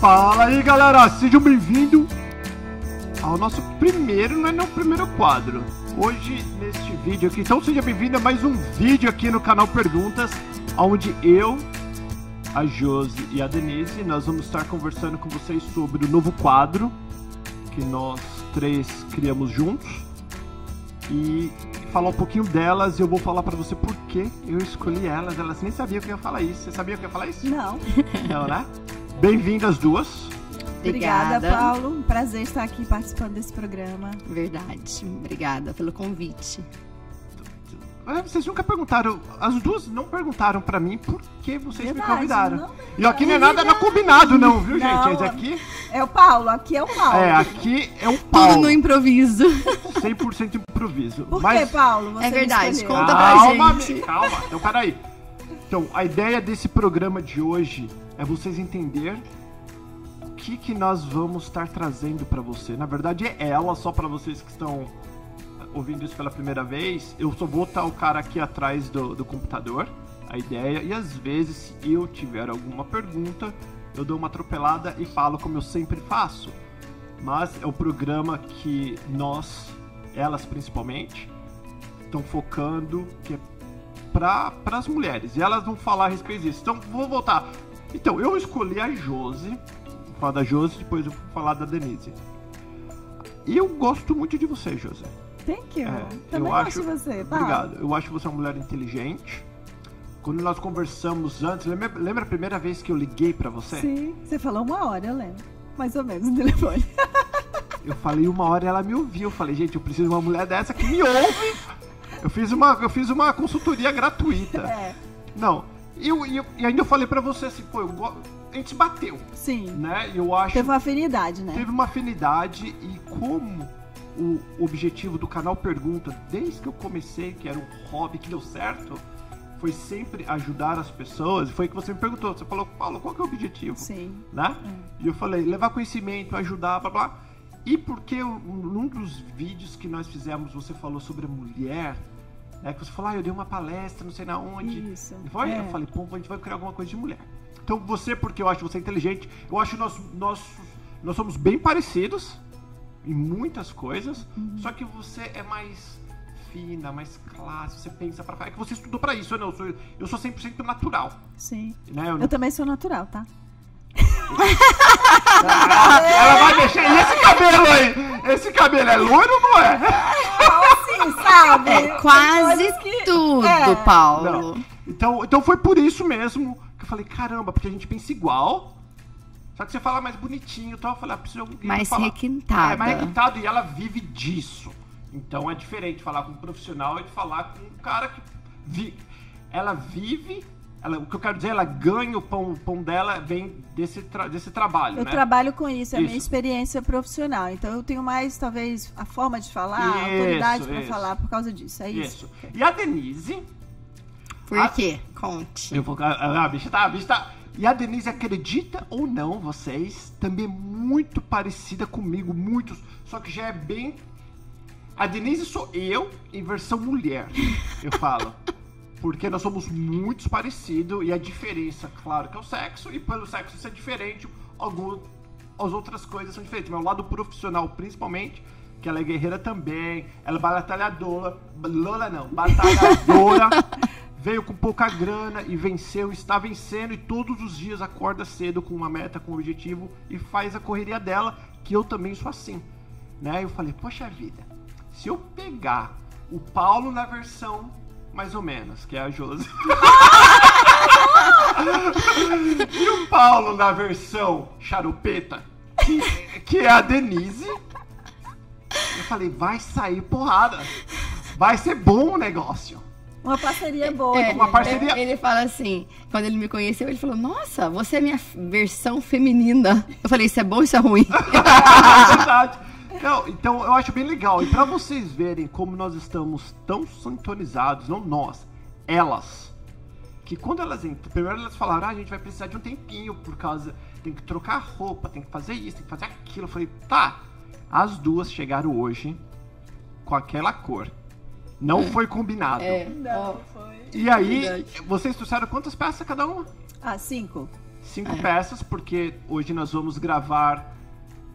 Fala aí galera, sejam bem-vindos ao nosso primeiro, não é não primeiro quadro. Hoje, neste vídeo aqui, então seja bem-vindo a mais um vídeo aqui no canal Perguntas, onde eu, a Josi e a Denise, nós vamos estar conversando com vocês sobre o novo quadro que nós três criamos juntos e falar um pouquinho delas e eu vou falar pra você por que eu escolhi elas. Elas nem sabiam que eu ia falar isso. Você sabia que eu ia falar isso? Não. Não, né? Bem-vindas duas. Obrigada, Paulo. Um prazer estar aqui participando desse programa. Verdade. Obrigada pelo convite. É, Vocês nunca perguntaram, as duas não perguntaram pra mim por que vocês Verdade, me convidaram. não e aqui não é nada não combinado não, viu Não, gente? Esse aqui, É o Paulo, aqui é o Paulo. é, aqui é o Tudo Paulo, no improviso. 100% improviso. Por Mas que, Paulo? Você É verdade, conta pra calma, gente. me- calma. Então, peraí. Então, a ideia desse programa de hoje é vocês entenderem o que, que nós vamos estar trazendo pra você. Na verdade, é ela, só pra vocês que estão ouvindo isso pela primeira vez. Eu só vou estar o cara aqui atrás do, do computador, a ideia. E às vezes, se eu tiver alguma pergunta, eu dou uma atropelada e falo como eu sempre faço. Mas é o programa que nós, elas principalmente, estão focando que é para as mulheres. E elas vão falar a respeito disso. Então, vou voltar. Então, eu escolhi a Josi. Vou falar da Josi, depois eu vou falar da Denise. E eu gosto muito de você, Josi. Thank you. É, Também eu gosto acho- de você, Paulo. Obrigado. Eu acho você uma mulher inteligente. Quando nós conversamos antes, lembra, lembra a primeira vez que eu liguei pra você? Sim, você falou uma hora, eu lembro. Mais ou menos no telefone. Eu falei uma hora e ela me ouviu. Eu falei, gente, eu preciso de uma mulher dessa que me ouve. Eu fiz uma, eu fiz uma consultoria gratuita. É, Não. E, eu, eu- e ainda eu falei pra você assim, pô, eu a gente bateu, sim. né? Eu acho Teve uma afinidade, né? teve uma afinidade e como o objetivo do canal Pergunta, desde que eu comecei, que era um hobby que deu certo, foi sempre ajudar as pessoas. Foi que você me perguntou, você falou, Paulo, qual que é o objetivo? Sim. né? E eu falei, levar conhecimento, ajudar, blá blá. E porque eu- num dos vídeos que nós fizemos, você falou sobre a mulher, né? Que você falou, ah, eu dei uma palestra, não sei na onde. Isso, Foi? é. Eu falei, pô, a gente vai criar alguma coisa de mulher. Então você, porque eu acho você inteligente, eu acho nós, nós, nós somos bem parecidos em muitas coisas, Uhum. só que você é mais fina, mais classe, você pensa pra É que você estudou pra isso, eu não, eu sou, eu sou 100% natural, Sim. né? Eu não Eu também sou natural, tá? Ela vai mexer. E esse cabelo aí? Esse cabelo é loiro ou não é? Sabe? É quase que- tudo, É. Paulo. Não. Então, então foi por isso mesmo que eu falei, caramba, porque a gente pensa igual. Só que você fala mais bonitinho e tal. Eu falei, ah, preciso de alguém Mais falar. requintada. É, mais requintado e ela vive disso. Então é diferente falar com um profissional e de falar com um cara que vi... ela vive. Ela, o que eu quero dizer, ela ganha o pão, o pão dela vem desse, tra- desse trabalho, Eu né? trabalho com isso, é a minha experiência profissional. Então eu tenho mais, talvez, a forma de falar, a Isso, autoridade pra isso. falar por causa disso. É isso. Isso. E a Denise, Por Ah. quê? Conte. Eu vou. A, a bicha tá, a bicha tá. E a Denise, acredita ou não, vocês, também é muito parecida comigo, muitos. Só que já é bem. A Denise sou eu em versão mulher, eu falo. Porque nós somos muito parecidos e a diferença, claro, que é o sexo, e pelo sexo ser diferente, algum, as outras coisas são diferentes. Mas o lado profissional, principalmente, que ela é guerreira também, ela é batalhadora, Lola não, batalhadora, veio com pouca grana e venceu, está vencendo e todos os dias acorda cedo com uma meta, com um objetivo e faz a correria dela, que eu também sou assim. Né? Eu falei, poxa vida, se eu pegar o Paulo na versão mais ou menos, que é a Josi. e o Paulo na versão charupeta, que, que é a Denise. Eu falei, vai sair porrada. Vai ser bom o negócio. Uma parceria boa. É, uma parceria- Ele fala assim, quando ele me conheceu, ele falou, nossa, você é minha versão feminina. Eu falei, isso é bom ou isso é ruim? É verdade. Não, então eu acho bem legal. E pra vocês verem como nós estamos tão sintonizados, não nós, elas. Que quando elas entram, primeiro elas falaram, ah, a gente vai precisar de um tempinho por causa. Tem que trocar roupa, tem que fazer isso, tem que fazer aquilo. Eu falei, tá. As duas chegaram hoje com aquela cor. Não foi combinado. É. Não, foi. E aí, Verdade. vocês trouxeram quantas peças cada uma? Ah, cinco. Cinco É. peças, porque hoje nós vamos gravar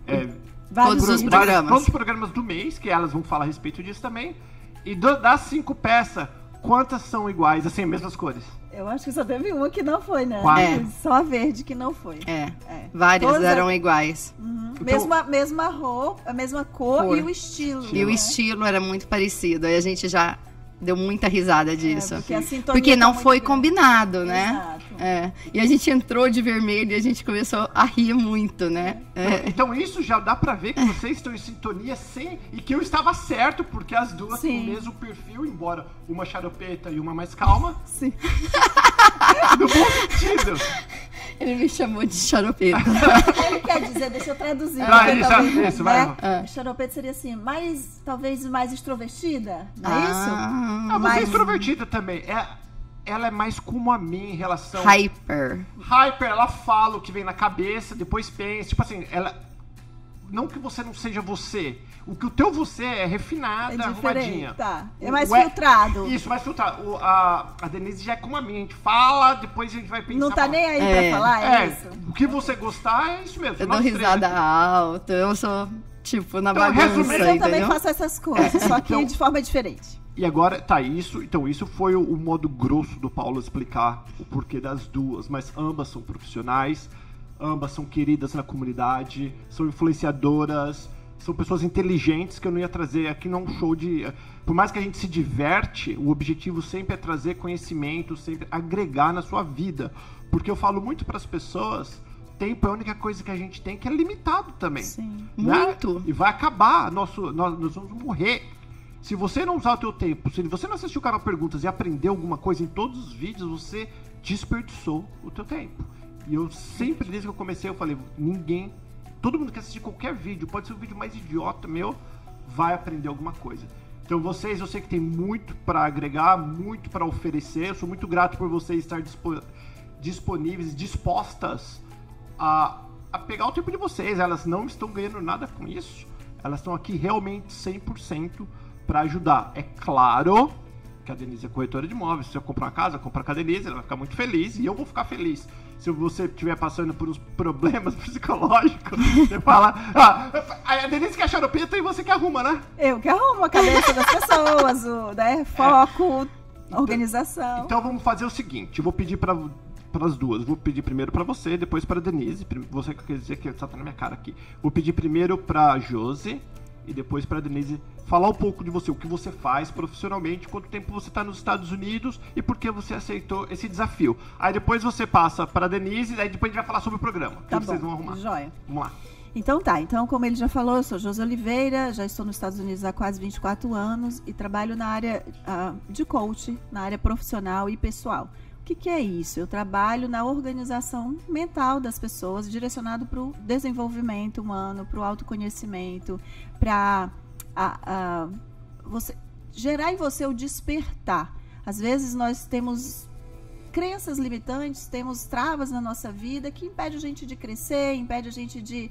é, Vários Todos os programas. todos os programas do mês, que elas vão falar a respeito disso também. E do- das cinco peças, quantas são iguais, assim, mesmas cores? Eu acho que só teve uma que não foi, né? É. Só a verde que não foi. É, É. várias Todas eram a- iguais. Uhum. Então- mesma, mesma roupa, a mesma cor, Cor. e o estilo. E o né? estilo era muito parecido. Aí a gente já deu muita risada disso. É, porque a sintonia Porque tá não muito foi grande. combinado, né? Exato. É. E a gente entrou de vermelho e a gente começou a rir muito, né? É. Então isso já dá pra ver que vocês estão em sintonia sem. E que eu estava certo, porque as duas têm Sim. o mesmo perfil, embora uma xaropeta e uma mais calma. Sim. No bom sentido. Ele me chamou de xaropeta. Ele quer dizer, deixa eu traduzir. Ah, porque isso, talvez, isso, vai, né? vai. Xaropeta seria assim, mais, talvez mais extrovertida, não é isso? Ah, Ah, você é extrovertida também. É, ela é mais como a mim em relação. hyper. Hyper, ela fala o que vem na cabeça, depois pensa. Tipo assim, ela. Não que você não seja você. O que o teu você é É refinada, diferente, arrumadinha. tá. É mais O- filtrado. Isso, mais filtrado. O- a, a Denise já é como a minha. A gente fala, depois a gente vai pensar. Não tá nem aí É. pra falar, é, É, isso? o que você gostar é isso mesmo. Eu nós dou risada alta, eu sou, tipo, na Então, bagunça, resumindo- Mas eu também entendeu? faço essas coisas, só que Então- de forma diferente. E agora, tá, isso. Então, isso foi o, o modo grosso do Paulo explicar o porquê das duas. Mas ambas são profissionais, ambas são queridas na comunidade, são influenciadoras, são pessoas inteligentes que eu não ia trazer aqui não é um show de. Por mais que a gente se diverte, o objetivo sempre é trazer conhecimento, sempre agregar na sua vida. Porque eu falo muito para as pessoas. Tempo é a única coisa que a gente tem que é limitado também. Sim. né? Muito. E vai acabar. Nosso, nós, nós vamos morrer. Se você não usar o teu tempo, se você não assistiu o canal Perguntas e aprender alguma coisa em todos os vídeos, você desperdiçou o teu tempo. E eu sempre, desde que eu comecei, eu falei, ninguém, todo mundo que assistir qualquer vídeo, pode ser o vídeo mais idiota meu, vai aprender alguma coisa. Então vocês, eu sei que tem muito para agregar, muito para oferecer. Eu sou muito grato por vocês estar dispo- disponíveis, dispostas a, a pegar o tempo de vocês. Elas não estão ganhando nada com isso. Elas estão aqui realmente 100% para ajudar. É claro que a Denise é corretora de imóveis. Se eu comprar uma casa, comprar com a Denise, ela vai ficar muito feliz e eu vou ficar feliz. Se você estiver passando por uns problemas psicológicos, você fala, ah, a Denise quer xaropeta e você que arruma, né? Eu que arrumo a cabeça das pessoas, o né, foco, organização. Então vamos fazer o seguinte, eu vou pedir para as duas, vou pedir primeiro para você, depois para Denise, você que quer dizer que só tá na minha cara aqui. Vou pedir primeiro para Josi e depois para Denise falar um pouco de você, o que você faz profissionalmente, quanto tempo você está nos Estados Unidos e por que você aceitou esse desafio. Aí depois você passa para Denise e aí depois a gente vai falar sobre o programa, o que Tá vocês bom, vão arrumar. joia. Vamos lá. Então tá, então como ele já falou, eu sou Josi Oliveira, já estou nos Estados Unidos há quase 24 anos e trabalho na área ah, de coach, na área profissional e pessoal. O que, que é isso? Eu trabalho na organização mental das pessoas, direcionado para o desenvolvimento humano, para o autoconhecimento, para você gerar em você o despertar. Às vezes nós temos crenças limitantes, temos travas na nossa vida que impede a gente de crescer, impede a gente de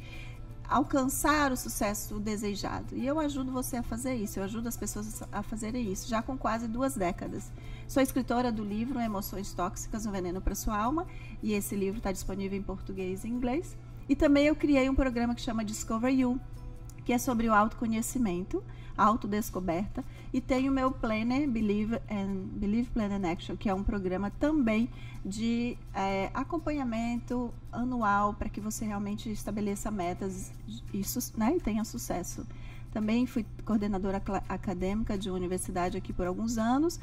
alcançar o sucesso desejado. E eu ajudo você a fazer isso, eu ajudo as pessoas a fazerem isso, já com quase duas décadas. Sou escritora do livro Emoções Tóxicas, um Veneno para Sua Alma, e esse livro está disponível em português e inglês. E também eu criei um programa que chama Discover You, que é sobre o autoconhecimento, autodescoberta, e tenho o meu Planner, Believe, and, Believe Plan and Action, que é um programa também de é, acompanhamento anual para que você realmente estabeleça metas e, né, e tenha sucesso. Também fui coordenadora acadêmica de uma universidade aqui por alguns anos,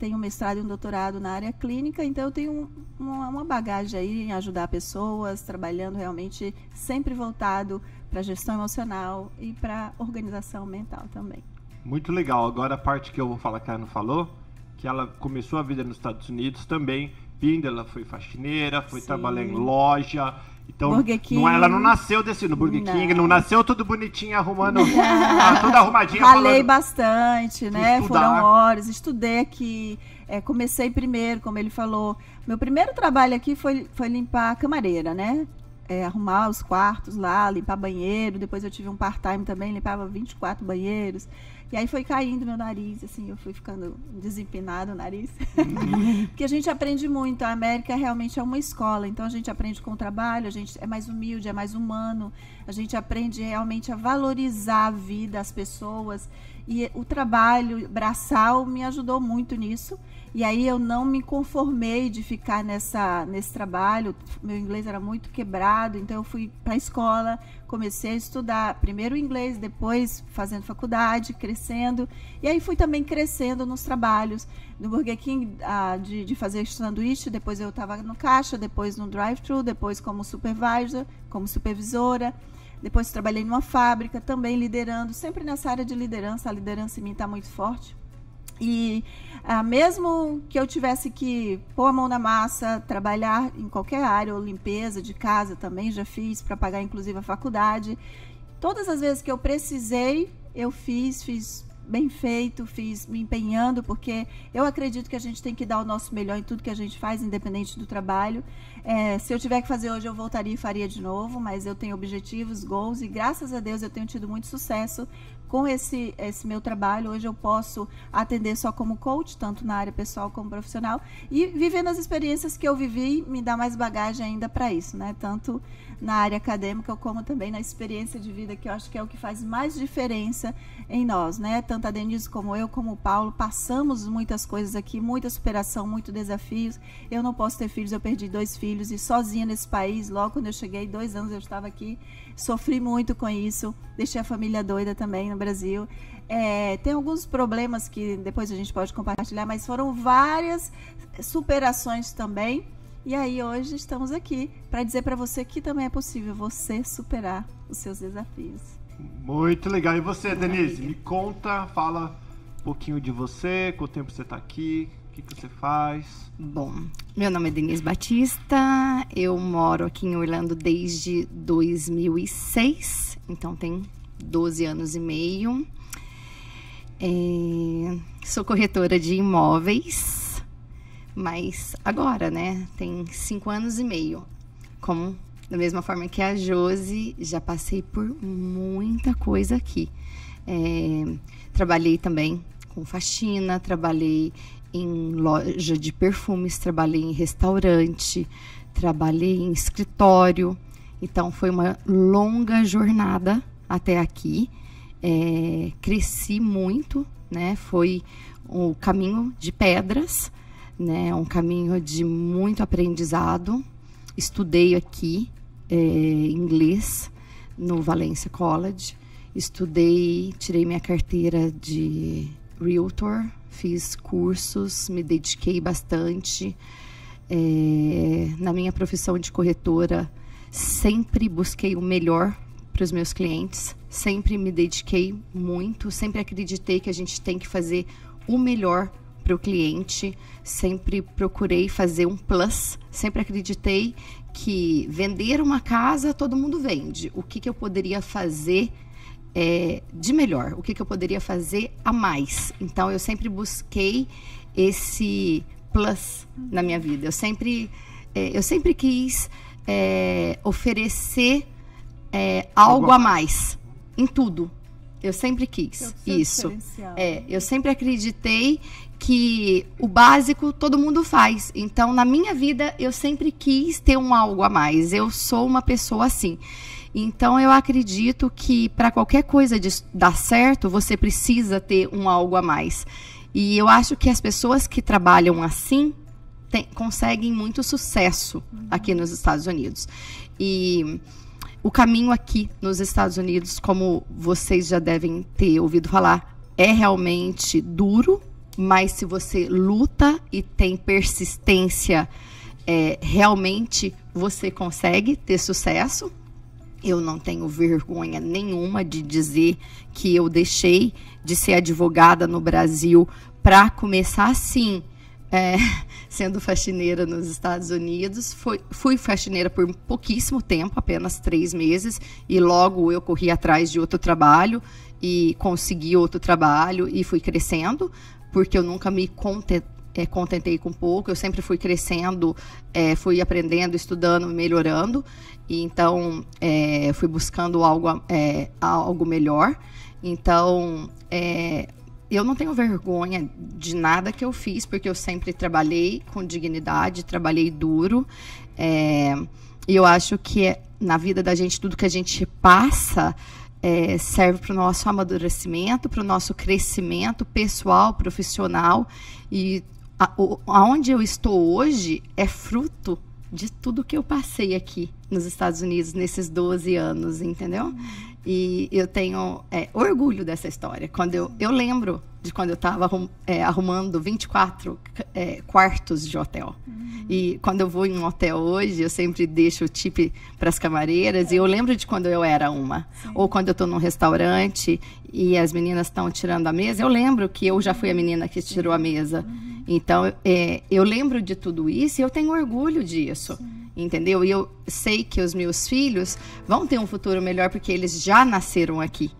tenho um mestrado e um doutorado na área clínica, então eu tenho um- uma, uma bagagem aí em ajudar pessoas, trabalhando realmente sempre voltado para gestão emocional e para organização mental também. Muito legal. Agora a parte que eu vou falar que a Ana falou, que ela começou a vida nos Estados Unidos também. Vindo, ela foi faxineira, foi Sim. trabalhar em loja. Então, não, ela não nasceu desse no Burger Não. King, não nasceu tudo bonitinha, arrumando, ah, toda arrumadinha. Falando- bastante, né? Estudar. Foram horas, estudei aqui. é, comecei primeiro, como ele falou. Meu primeiro trabalho aqui foi, foi limpar a camareira, né? é, arrumar os quartos lá, limpar banheiro. Depois eu tive um part-time também, limpava 24 banheiros. E aí foi caindo meu nariz, assim, eu fui ficando desempinado o nariz. Porque a gente aprende muito. A América realmente é uma escola, então a gente aprende com o trabalho, a gente é mais humilde, é mais humano, a gente aprende realmente a valorizar a vida, as pessoas. E o trabalho braçal me ajudou muito nisso. E aí eu não me conformei de ficar nessa, nesse trabalho. Meu inglês era muito quebrado, então eu fui para a escola, comecei a estudar primeiro inglês, depois fazendo faculdade, crescendo. E aí fui também crescendo nos trabalhos. No Burger King, ah, de, de fazer sanduíche, depois eu estava no caixa, depois no drive-thru, depois como supervisor, como supervisora. Depois trabalhei numa fábrica, também liderando, sempre nessa área de liderança. A liderança em mim está muito forte. E ah, mesmo que eu tivesse que pôr a mão na massa, trabalhar em qualquer área, ou limpeza de casa também já fiz, para pagar inclusive a faculdade. Todas as vezes que eu precisei, eu fiz, fiz bem feito, fiz me empenhando, porque eu acredito que a gente tem que dar o nosso melhor em tudo que a gente faz, independente do trabalho. É, se eu tiver que fazer hoje, eu voltaria e faria de novo, mas eu tenho objetivos, goals, e graças a Deus eu tenho tido muito sucesso com esse, esse meu trabalho. Hoje eu posso atender só como coach, tanto na área pessoal como profissional, e vivendo as experiências que eu vivi, me dá mais bagagem ainda para isso, né? Tanto na área acadêmica como também na experiência de vida, que eu acho que é o que faz mais diferença em nós, né? Tanto a Denise como eu, como o Paulo, passamos muitas coisas aqui, muita superação, muitos desafios. Eu não posso ter filhos, eu perdi dois filhos e sozinha nesse país, logo quando eu cheguei, dois anos eu estava aqui, sofri muito com isso, deixei a família doida também no Brasil. É, tem alguns problemas que depois a gente pode compartilhar, mas foram várias superações também e aí hoje estamos aqui para dizer para você que também é possível você superar os seus desafios. Muito legal. E você, Denise, me conta, fala um pouquinho de você, quanto tempo você está aqui, o que, que você faz? Bom, meu nome é Denise Batista, eu moro aqui em Orlando desde 2006, então tem 12 anos e meio. É, sou corretora de imóveis, mas agora, né? Tem cinco anos e meio. Como da mesma forma que a Josi, já passei por muita coisa aqui. É, trabalhei também com faxina, trabalhei em loja de perfumes, trabalhei em restaurante, trabalhei em escritório. Então foi uma longa jornada até aqui. É, cresci muito, né? Foi o caminho de pedras, né? Um caminho de muito aprendizado. Estudei aqui é, inglês no Valencia College. Estudei, tirei minha carteira de realtor, fiz cursos, me dediquei bastante. É, na minha profissão de corretora, sempre busquei o melhor para os meus clientes, sempre me dediquei muito, sempre acreditei que a gente tem que fazer o melhor para o cliente, sempre procurei fazer um plus, sempre acreditei que vender uma casa todo mundo vende. O que, que eu poderia fazer é, de melhor? O que, que eu poderia fazer a mais? Então eu sempre busquei esse plus na minha vida. Eu sempre, é, eu sempre quis é, oferecer é, algo a mais em tudo. Eu sempre quis isso. É, eu sempre acreditei que o básico todo mundo faz. Então, na minha vida, eu sempre quis ter um algo a mais. Eu sou uma pessoa assim. Então, eu acredito que para qualquer coisa de dar certo, você precisa ter um algo a mais. E eu acho que as pessoas que trabalham assim tem, conseguem muito sucesso aqui nos Estados Unidos. E o caminho aqui nos Estados Unidos, como vocês já devem ter ouvido falar, é realmente duro, mas se você luta e tem persistência, é, realmente você consegue ter sucesso. Eu não tenho vergonha nenhuma de dizer que eu deixei de ser advogada no Brasil para começar assim, é, sendo faxineira nos Estados Unidos. Foi, fui faxineira por pouquíssimo tempo, apenas três meses, e logo eu corri atrás de outro trabalho e consegui outro trabalho e fui crescendo porque eu nunca me é, contentei com pouco. Eu sempre fui crescendo, é, fui aprendendo, estudando, melhorando. E então é, fui buscando algo, é, algo melhor. Então é, eu não tenho vergonha de nada que eu fiz, porque eu sempre trabalhei com dignidade, trabalhei duro. É, e eu acho que na vida da gente, tudo que a gente passa é, serve para o nosso amadurecimento, para o nosso crescimento pessoal, profissional. E a, o, aonde eu estou hoje é fruto de tudo que eu passei aqui nos Estados Unidos nesses 12 anos, entendeu? E eu tenho é, orgulho dessa história. Quando eu, eu lembro de quando eu estava arrum, é, arrumando 24 é, quartos de hotel. Uhum. E quando eu vou em um hotel hoje, eu sempre deixo o tip para as camareiras. E eu lembro de quando eu era uma. Sim. Ou quando eu estou num restaurante e as meninas estão tirando a mesa. Eu lembro que eu já fui a menina que tirou a mesa. Uhum. Então, é, eu lembro de tudo isso e eu tenho orgulho disso. Sim entendeu? E eu sei que os meus filhos vão ter um futuro melhor porque eles já nasceram aqui.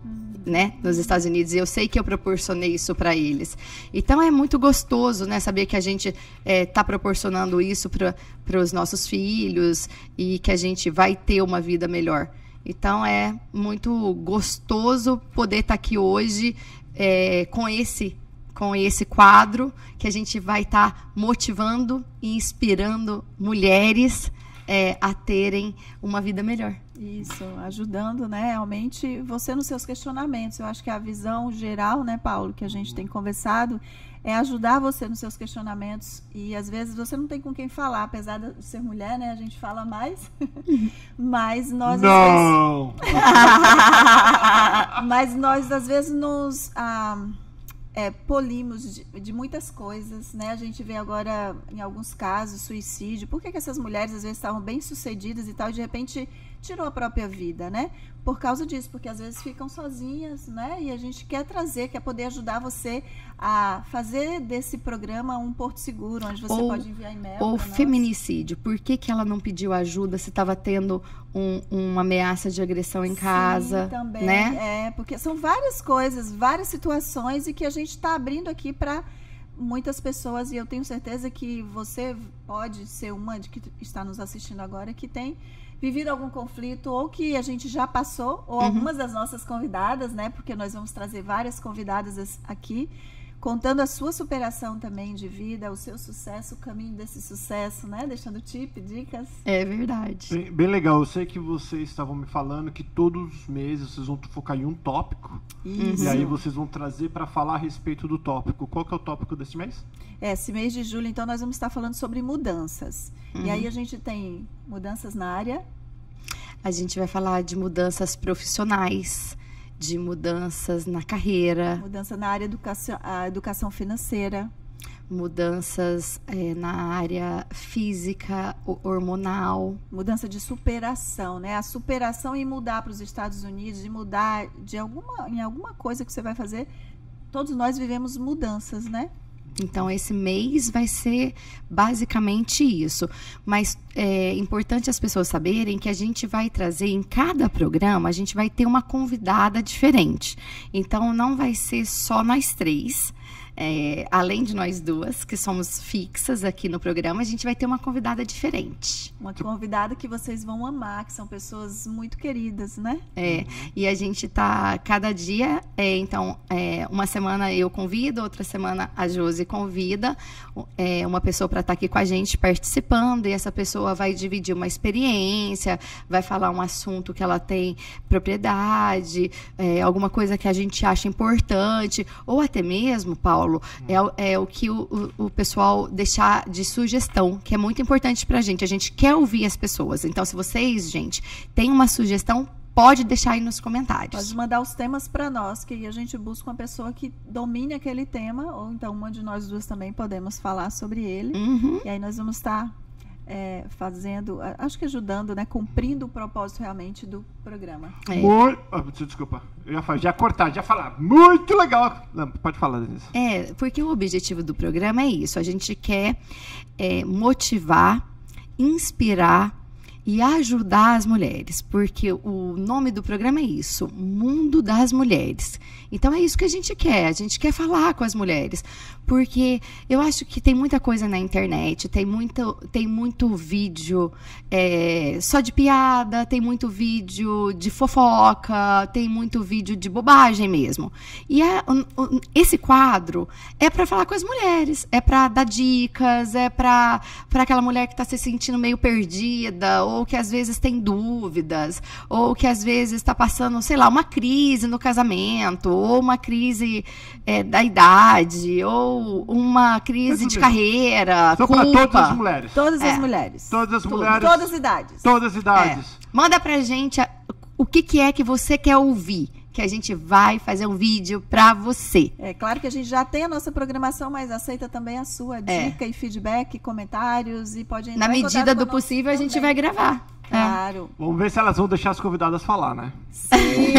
Né, nos Estados Unidos, e eu sei que eu proporcionei isso para eles. Então é muito gostoso, né, saber que a gente está é, tá proporcionando isso para os nossos filhos e que a gente vai ter uma vida melhor. Então é muito gostoso poder estar tá aqui hoje é, com esse com esse quadro que a gente vai estar tá motivando e inspirando mulheres é, a terem uma vida melhor. Isso, ajudando, né, realmente você nos seus questionamentos. Eu acho que a visão geral, né, Paulo, que a gente tem conversado, é ajudar você nos seus questionamentos. E às vezes você não tem com quem falar, apesar de ser mulher, né, a gente fala mais. Mas nós não. Vezes... Mas nós às vezes nos ah, é, polimos de, de, muitas coisas, né? A gente vê agora, em alguns casos, suicídio. Por que, que essas mulheres, às vezes, estavam bem-sucedidas e tal, e de repente tirou a própria vida, né? Por causa disso, porque às vezes ficam sozinhas, né? E a gente quer trazer, quer poder ajudar você a fazer desse programa um porto seguro, onde você ou, pode enviar e-mail. Ou feminicídio. Por que, que ela não pediu ajuda se estava tendo um, uma ameaça de agressão em Sim, casa? também. Né? É, porque são várias coisas, várias situações e que a gente está abrindo aqui para muitas pessoas, e eu tenho certeza que você pode ser uma de que está nos assistindo agora, que tem vivido algum conflito ou que a gente já passou, ou uhum. algumas das nossas convidadas, né? Porque nós vamos trazer várias convidadas aqui contando a sua superação também de vida, o seu sucesso, o caminho desse sucesso, né? Deixando tip, dicas. É verdade. Bem, bem, legal. Eu sei que vocês estavam me falando que todos os meses vocês vão focar em um tópico. Isso. E aí vocês vão trazer para falar a respeito do tópico. Qual que é o tópico desse mês? É, esse mês de julho, então, nós vamos estar falando sobre mudanças. Uhum. E aí a gente tem mudanças na área. A gente vai falar de mudanças profissionais de mudanças na carreira. Mudança na área educação, a educação financeira. Mudanças é, na área física, hormonal. Mudança de superação, né? A superação e mudar para os Estados Unidos, de mudar de alguma, em alguma coisa que você vai fazer. Todos nós vivemos mudanças, né? Então, esse mês vai ser basicamente isso. Mas é importante as pessoas saberem que a gente vai trazer em cada programa, a gente vai ter uma convidada diferente. Então, não vai ser só nós três. É, além de nós duas, que somos fixas aqui no programa, a gente vai ter uma convidada diferente. Uma convidada que vocês vão amar, que são pessoas muito queridas, né? É, e a gente tá cada dia, é, então, é, uma semana eu convido, outra semana a Josi convida é, uma pessoa para estar tá aqui com a gente participando, e essa pessoa vai dividir uma experiência, vai falar um assunto que ela tem propriedade, é, alguma coisa que a gente acha importante, ou até mesmo, Paulo, Paulo, é, é o que o, o, pessoal deixar de sugestão, que é muito importante para a gente. A gente quer ouvir as pessoas. Então, se vocês, gente, têm uma sugestão, pode deixar aí nos comentários. Pode mandar os temas para nós, que a gente busca uma pessoa que domine aquele tema, ou então uma de nós duas também podemos falar sobre ele. Uhum. E aí nós vamos estar é, fazendo, acho que ajudando, né, cumprindo o propósito realmente do programa. É. Muito, oh, desculpa, eu já, já cortar, já falar. Muito legal. Não, pode falar, Denise. É, porque o objetivo do programa é isso. A gente quer é, motivar, inspirar e ajudar as mulheres, porque o nome do programa é isso, Mundo das Mulheres. Então é isso que a gente quer, a gente quer falar com as mulheres, porque eu acho que tem muita coisa na internet, tem muito, tem muito vídeo é, só de piada, tem muito vídeo de fofoca, tem muito vídeo de bobagem mesmo. E é, esse quadro é para falar com as mulheres, é para dar dicas, é para aquela mulher que está se sentindo meio perdida ou que às vezes tem dúvidas, ou que às vezes está passando, sei lá, uma crise no casamento, ou uma crise é, da idade, ou uma crise de carreira. Só para todas as mulheres. Todas é. as mulheres. Todas as mulheres. Todas as idades. Todas as idades. É. Manda pra gente o que, que é que você quer ouvir que a gente vai fazer um vídeo para você. É claro que a gente já tem a nossa programação, mas aceita também a sua é. dica é. e feedback, comentários e pode entrar Na medida do possível a gente vai gravar. É. Claro. É. Vamos ver se elas vão deixar as convidadas falar, né? Sim,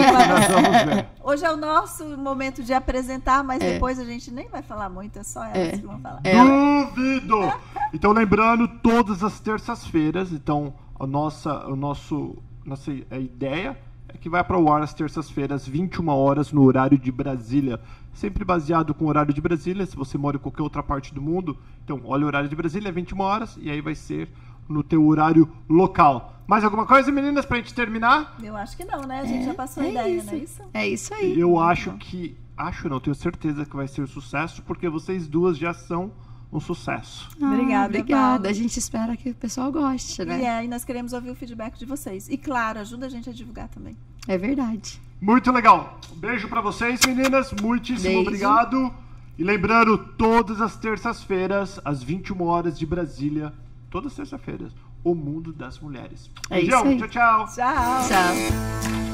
Hoje é o nosso momento de apresentar, mas é. depois a gente nem vai falar muito, é só elas é. que vão falar. Duvido! Então, lembrando, todas as terças-feiras, então, a nossa, o nosso, nossa ideia é que vai para o ar às terças-feiras, 21 horas, no horário de Brasília. Sempre baseado com o horário de Brasília, se você mora em qualquer outra parte do mundo. Então, olha o horário de Brasília, 21 horas, e aí vai ser no teu horário local. Mais alguma coisa, meninas, pra gente terminar? Eu acho que não, né? A gente é, já passou a é ideia, isso. não é isso? É isso aí. Eu acho que. Acho não, tenho certeza que vai ser um sucesso, porque vocês duas já são um sucesso. Ah, obrigada, obrigada. A gente espera que o pessoal goste, né? E é, e nós queremos ouvir o feedback de vocês. E claro, ajuda a gente a divulgar também. É verdade. Muito legal. Um beijo para vocês, meninas. Muitíssimo beijo. obrigado. E lembrando, todas as terças-feiras, às 21 horas de Brasília, todas as terças-feiras, o mundo das mulheres. É Beijão, tchau, tchau. Tchau. Tchau.